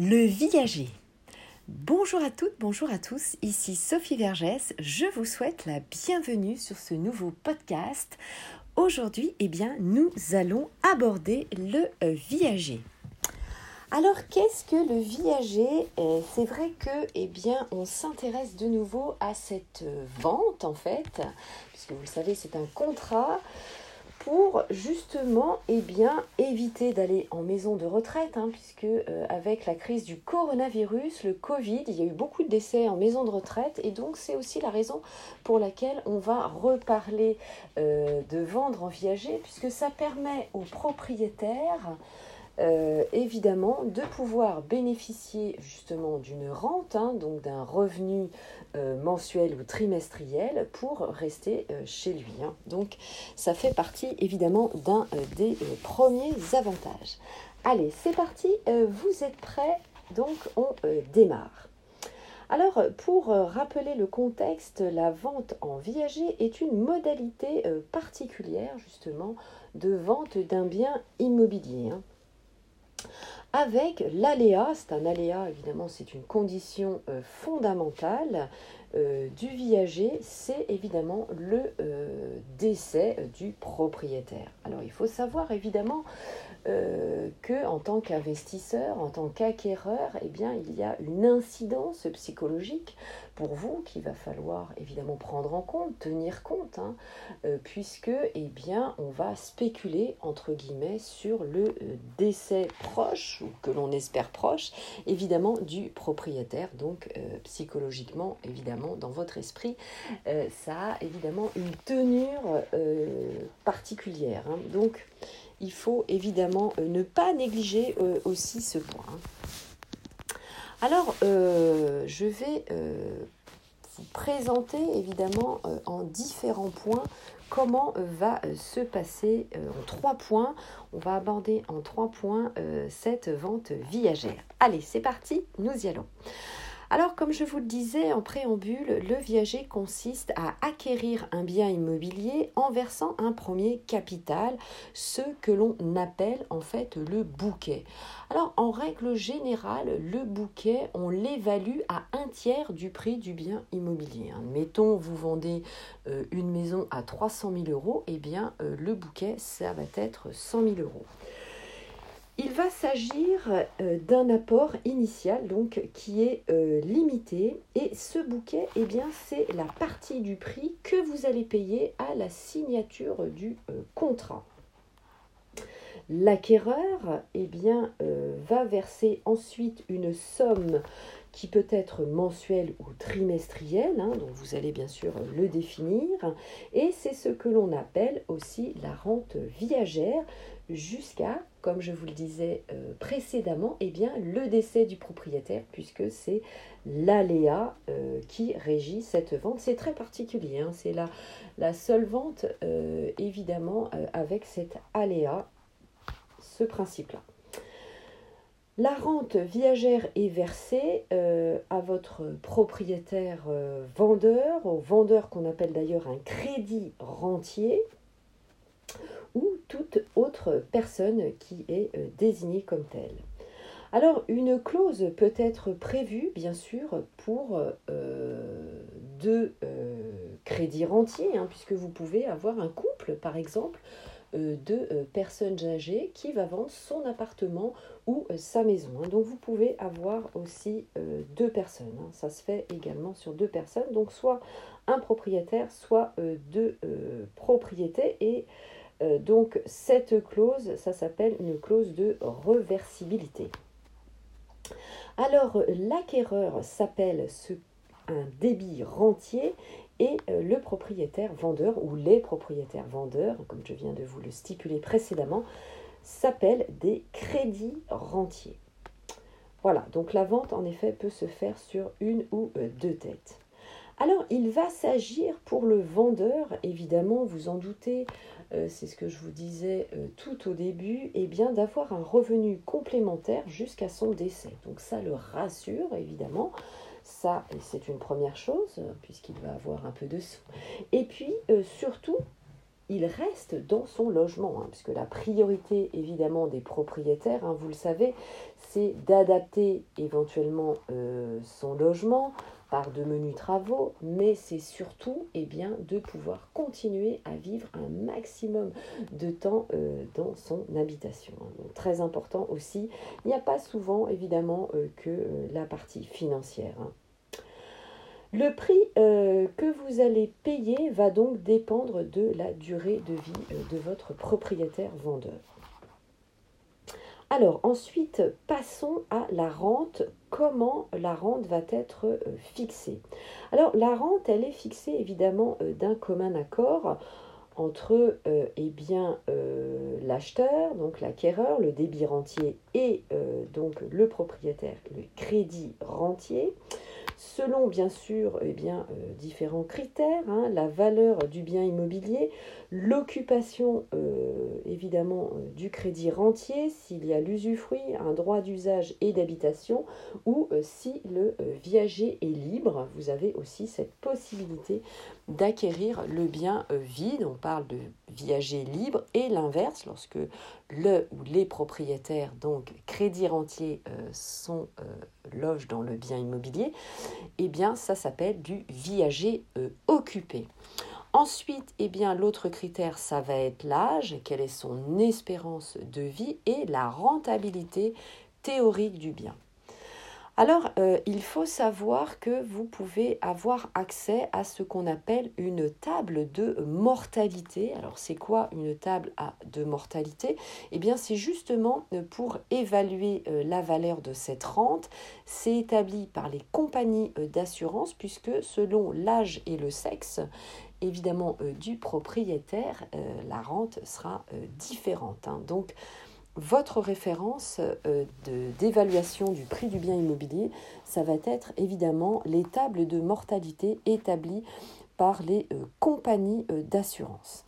Le viager. Bonjour à toutes, bonjour à tous, ici Sophie Vergès, je vous souhaite la bienvenue sur ce nouveau podcast. Aujourd'hui, eh bien, nous allons aborder le euh, viager. Alors, qu'est-ce que le viager? Euh, C'est vrai que, eh bien, on s'intéresse de nouveau à cette euh, vente, en fait, puisque vous le savez, c'est un contrat pour justement eh bien, éviter d'aller en maison de retraite, hein, puisque euh, avec la crise du coronavirus, le Covid, il y a eu beaucoup de décès en maison de retraite, et donc c'est aussi la raison pour laquelle on va reparler euh, de vendre en viager, puisque ça permet aux propriétaires euh, évidemment de pouvoir bénéficier justement d'une rente, hein, donc d'un revenu euh, mensuel ou trimestriel pour rester euh, chez lui. Hein. Donc ça fait partie évidemment d'un des premiers avantages. Allez, c'est parti, vous êtes prêts? Donc on démarre. Alors, pour rappeler le contexte, la vente en viager est une modalité particulière justement de vente d'un bien immobilier. Hein avec l'aléa, c'est un aléa évidemment, c'est une condition euh, fondamentale euh, du viager, c'est évidemment le euh, décès du propriétaire. Alors il faut savoir évidemment euh, que en tant qu'investisseur, en tant qu'acquéreur, eh bien, il y a une incidence psychologique pour vous qu'il va falloir évidemment prendre en compte, tenir compte, hein, euh, puisque eh bien, on va spéculer entre guillemets sur le euh, décès proche ou que l'on espère proche, évidemment du propriétaire. Donc psychologiquement, évidemment, dans votre esprit, ça a évidemment une tenure particulière. Hein. Donc il faut évidemment euh, ne pas négliger euh, aussi ce point. Alors, euh, je vais vous présenter évidemment en différents points comment va se passer en trois points. On va aborder en trois points cette vente viagère. Allez, c'est parti, nous y allons. Alors, comme je vous le disais en préambule, le viager consiste à acquérir un bien immobilier en versant un premier capital, ce que l'on appelle en fait le bouquet. Alors, en règle générale, le bouquet, on l'évalue à un tiers du prix du bien immobilier. Hein. Mettons, vous vendez euh, une maison à 300 000 euros, et eh bien, euh, le bouquet, ça va être 100 000 euros. Il va s'agir euh, d'un apport initial donc qui est euh, limité. Et ce bouquet eh bien c'est la partie du prix que vous allez payer à la signature du euh, contrat. L'acquéreur eh bien va verser ensuite une somme qui peut être mensuelle ou trimestrielle, hein, donc vous allez bien sûr le définir, et c'est ce que l'on appelle aussi la rente viagère jusqu'à, comme je vous le disais euh, précédemment, eh bien, le décès du propriétaire, puisque c'est l'aléa euh, qui régit cette vente. C'est très particulier, hein. c'est la, seule vente, euh, évidemment, avec cet aléa, ce principe-là. La rente viagère est versée à votre propriétaire vendeur, au vendeur qu'on appelle d'ailleurs un crédit rentier, toute autre personne qui est euh, désignée comme telle. Alors, une clause peut être prévue, bien sûr, pour euh, deux euh, crédits rentiers, hein, puisque vous pouvez avoir un couple, par exemple, de personnes âgées qui va vendre son appartement ou sa maison. Hein. Donc, vous pouvez avoir aussi deux personnes. Hein. Ça se fait également sur deux personnes. Donc, soit un propriétaire, soit deux propriétés. Et euh, donc cette clause, ça s'appelle une clause de reversibilité. Alors l'acquéreur s'appelle un débit rentier et euh, le propriétaire vendeur ou les propriétaires vendeurs, comme je viens de vous le stipuler précédemment, s'appellent des crédits rentiers. Voilà, donc la vente en effet peut se faire sur une ou euh, deux têtes. Alors il va s'agir pour le vendeur, évidemment, vous en doutez, euh, c'est ce que je vous disais euh, tout au début, eh bien d'avoir un revenu complémentaire jusqu'à son décès. Donc ça le rassure évidemment. Ça, c'est une première chose, puisqu'il va avoir un peu de sous. Et puis, euh, surtout, il reste dans son logement, hein, puisque la priorité évidemment des propriétaires, hein, vous le savez, c'est d'adapter éventuellement euh, son logement par de menus travaux, mais c'est surtout eh bien, de pouvoir continuer à vivre un maximum de temps euh, dans son habitation. Hein. très important aussi, il n'y a pas souvent évidemment euh, que la partie financière. Le prix euh, que vous allez payer va donc dépendre de la durée de vie euh, de votre propriétaire vendeur. Alors ensuite, passons à la rente. Comment la rente va être euh, fixée? Alors la rente, elle est fixée évidemment d'un commun accord entre eh bien l'acheteur, donc l'acquéreur, le débit rentier et donc le propriétaire, le crédit rentier selon bien sûr eh bien, euh, différents critères, hein, la valeur du bien immobilier, l'occupation euh, évidemment euh, du crédit rentier, s'il y a l'usufruit, un droit d'usage et d'habitation, ou si le viager est libre, vous avez aussi cette possibilité d'acquérir le bien vide. On parle de viager libre et l'inverse, lorsque le ou les propriétaires, donc crédit rentier, sont logent dans le bien immobilier, eh bien ça s'appelle du viager occupé. Ensuite, eh bien, l'autre critère, ça va être l'âge, quelle est son espérance de vie et la rentabilité théorique du bien. Alors, euh, il faut savoir que vous pouvez avoir accès à ce qu'on appelle une table de mortalité. Alors, c'est quoi une table de mortalité? Eh bien, c'est justement euh, pour évaluer euh, la valeur de cette rente. C'est établi par les compagnies d'assurance puisque selon l'âge et le sexe, évidemment du propriétaire, la rente sera différente. Hein. Donc, votre référence euh, d'évaluation du prix du bien immobilier, ça va être évidemment les tables de mortalité établies par les euh, compagnies euh, d'assurance.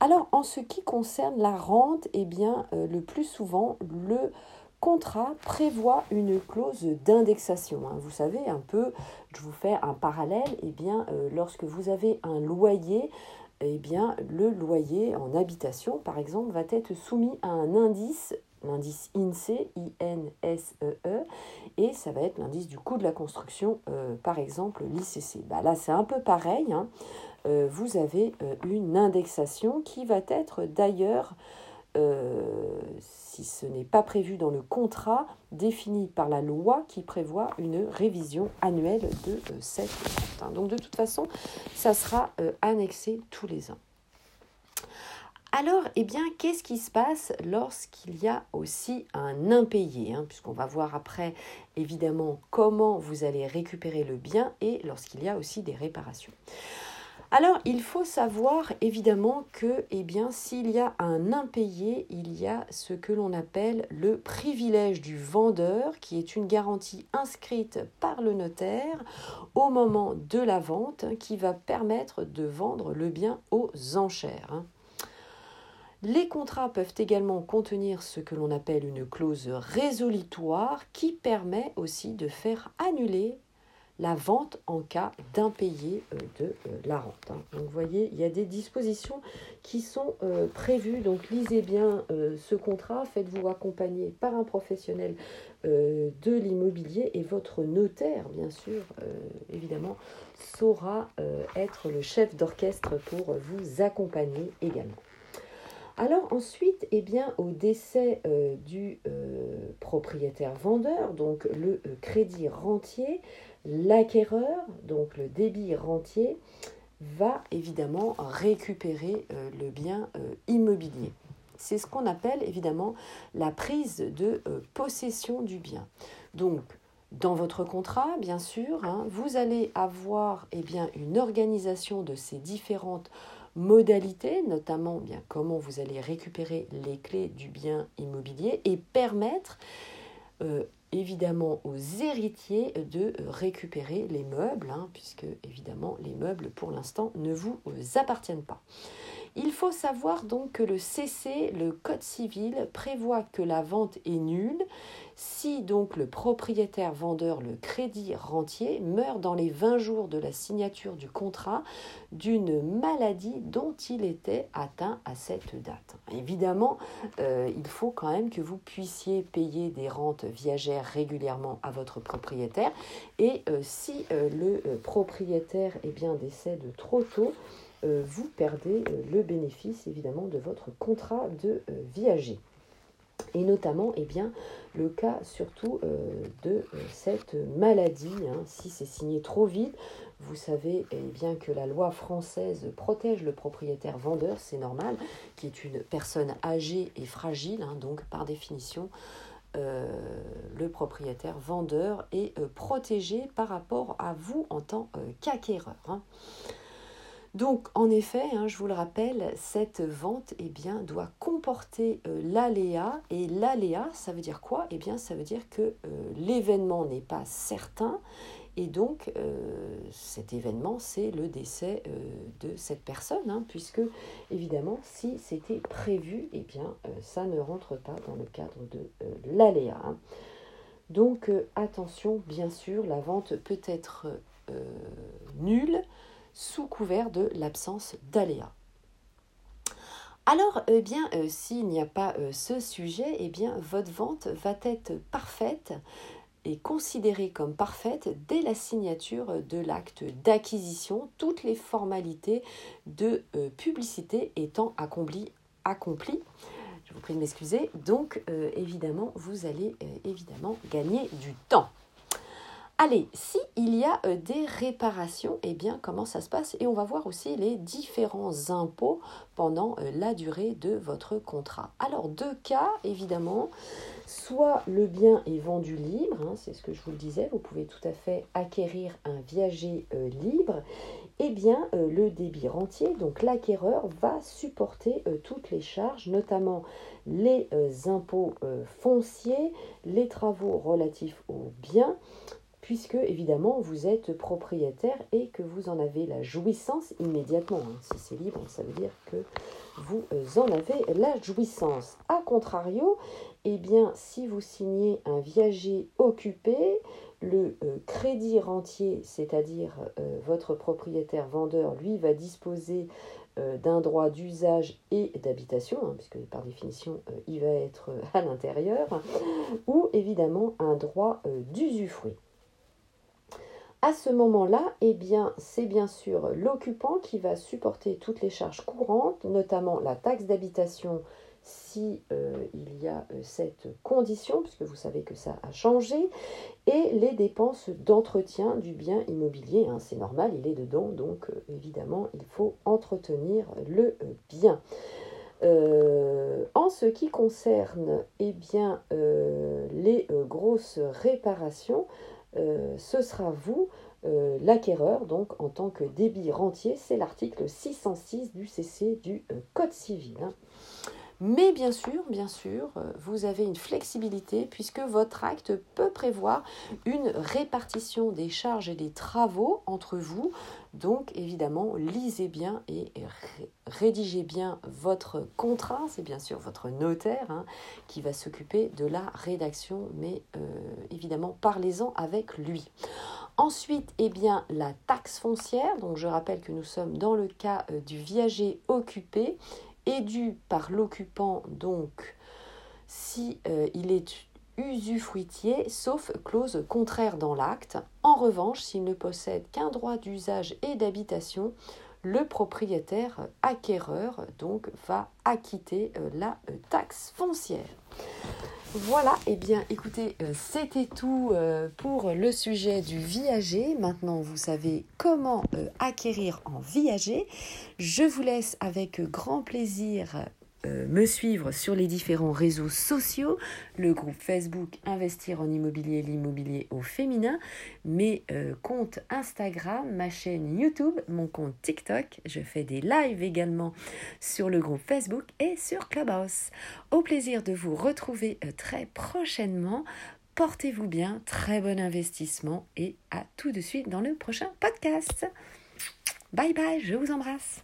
Alors en ce qui concerne la rente, eh bien le plus souvent le contrat prévoit une clause d'indexation. Hein. Vous savez un peu, je vous fais un parallèle, eh bien lorsque vous avez un loyer eh bien, le loyer en habitation, par exemple, va être soumis à un indice, l'indice INSEE, I-N-S-E-E, e, et ça va être l'indice du coût de la construction, euh, par exemple, l'ICC. Bah, là, c'est un peu pareil. Hein. Euh, vous avez euh, une indexation qui va être d'ailleurs euh, si ce n'est pas prévu dans le contrat défini par la loi qui prévoit une révision annuelle de euh, cette. Hein. Donc de toute façon, ça sera euh, annexé tous les ans. Alors, eh bien, qu'est-ce qui se passe lorsqu'il y a aussi un impayé hein, Puisqu'on va voir après, évidemment, comment vous allez récupérer le bien et lorsqu'il y a aussi des réparations? Alors, il faut savoir évidemment que, eh bien, s'il y a un impayé, il y a ce que l'on appelle le privilège du vendeur, qui est une garantie inscrite par le notaire au moment de la vente, qui va permettre de vendre le bien aux enchères. Hein. Les contrats peuvent également contenir ce que l'on appelle une clause résolutoire qui permet aussi de faire annuler la vente en cas d'impayé euh, de euh, la rente. Hein. Donc vous voyez, il y a des dispositions qui sont euh, prévues. Donc lisez bien ce contrat, faites-vous accompagner par un professionnel de l'immobilier et votre notaire, bien sûr, évidemment, saura être le chef d'orchestre pour vous accompagner également. Alors ensuite, eh bien, au décès du propriétaire vendeur, donc le crédit rentier, L'acquéreur, donc le débit rentier, va évidemment récupérer euh, le bien euh, immobilier. C'est ce qu'on appelle évidemment la prise de euh, possession du bien. Donc, dans votre contrat, bien sûr, hein, vous allez avoir eh bien, une organisation de ces différentes modalités, notamment bien, comment vous allez récupérer les clés du bien immobilier et permettre évidemment aux héritiers de récupérer les meubles, hein, puisque évidemment les meubles pour l'instant ne vous appartiennent pas. Il faut savoir donc que le CC, le Code civil, prévoit que la vente est nulle si donc le propriétaire vendeur, le crédit rentier, meurt dans les 20 jours de la signature du contrat d'une maladie dont il était atteint à cette date. Évidemment, euh, il faut quand même que vous puissiez payer des rentes viagères régulièrement à votre propriétaire et euh, si euh, le propriétaire eh bien, décède trop tôt, vous perdez le bénéfice évidemment de votre contrat de viager et notamment eh bien, le cas surtout euh, de euh, cette maladie. Hein. si c'est signé trop vite, vous savez eh bien, que la loi française protège le propriétaire vendeur, c'est normal, qui est une personne âgée et fragile, hein. donc par définition, euh, le propriétaire vendeur est protégé par rapport à vous en tant qu'acquéreur. Hein. Donc, en effet, hein, je vous le rappelle, cette vente eh bien, doit comporter euh, l'aléa. Et l'aléa, ça veut dire quoi? Eh bien, ça veut dire que euh, l'événement n'est pas certain. Et donc, euh, cet événement, c'est le décès de cette personne, hein, puisque, évidemment, si c'était prévu, eh bien, ça ne rentre pas dans le cadre de l'aléa. Hein. Donc, attention, bien sûr, la vente peut être nulle sous couvert de l'absence d'aléas. Alors, eh bien, euh, s'il n'y a pas euh, ce sujet, eh bien, votre vente va être parfaite et considérée comme parfaite dès la signature de l'acte d'acquisition, toutes les formalités de euh, publicité étant accomplies. Je vous prie de m'excuser. Donc, évidemment, vous allez évidemment gagner du temps. Allez, si il y a euh, des réparations, eh bien comment ça se passe? Et on va voir aussi les différents impôts pendant euh, la durée de votre contrat. Alors deux cas évidemment, soit le bien est vendu libre, hein, c'est ce que je vous le disais, vous pouvez tout à fait acquérir un viager euh, libre, eh bien le débit rentier, donc l'acquéreur va supporter toutes les charges, notamment les impôts fonciers, les travaux relatifs aux biens, puisque évidemment vous êtes propriétaire et que vous en avez la jouissance immédiatement. Hein. Si c'est libre, ça veut dire que vous euh, en avez la jouissance. A contrario, eh bien, si vous signez un viager occupé, le euh, crédit rentier, c'est-à-dire euh, votre propriétaire vendeur, lui va disposer d'un droit d'usage et d'habitation, hein, puisque par définition il va être à l'intérieur, ou évidemment un droit d'usufruit. À ce moment-là, eh bien, c'est bien sûr l'occupant qui va supporter toutes les charges courantes, notamment la taxe d'habitation si euh, il y a euh, cette condition, puisque vous savez que ça a changé, et les dépenses d'entretien du bien immobilier. Hein, c'est normal, il est dedans, donc euh, évidemment, il faut entretenir le bien. en ce qui concerne eh bien, les grosses réparations, euh, ce sera vous, euh, l'acquéreur, donc en tant que débit rentier, c'est l'article 606 du CC du euh, Code civil. Hein. Mais bien sûr, bien sûr, vous avez une flexibilité puisque votre acte peut prévoir une répartition des charges et des travaux entre vous. Donc évidemment, lisez bien et rédigez bien votre contrat. C'est bien sûr votre notaire hein, qui va s'occuper de la rédaction, mais euh, évidemment, parlez-en avec lui. Ensuite, eh bien, la taxe foncière. Donc je rappelle que nous sommes dans le cas euh, du viager occupé est dû par l'occupant, donc si euh, il est usufruitier, sauf clause contraire dans l'acte. En revanche, s'il ne possède qu'un droit d'usage et d'habitation, le propriétaire acquéreur donc va acquitter euh, la euh, taxe foncière. Voilà, et eh bien écoutez, c'était tout pour le sujet du viager. Maintenant, vous savez comment acquérir en viager. Je vous laisse avec grand plaisir euh, me suivre sur les différents réseaux sociaux, le groupe Facebook Investir en immobilier, l'immobilier au féminin, mes euh, comptes Instagram, ma chaîne YouTube, mon compte TikTok. Je fais des lives également sur le groupe Facebook et sur Clubhouse. Au plaisir de vous retrouver euh, très prochainement. Portez-vous bien, très bon investissement et à tout de suite dans le prochain podcast. Bye bye, je vous embrasse.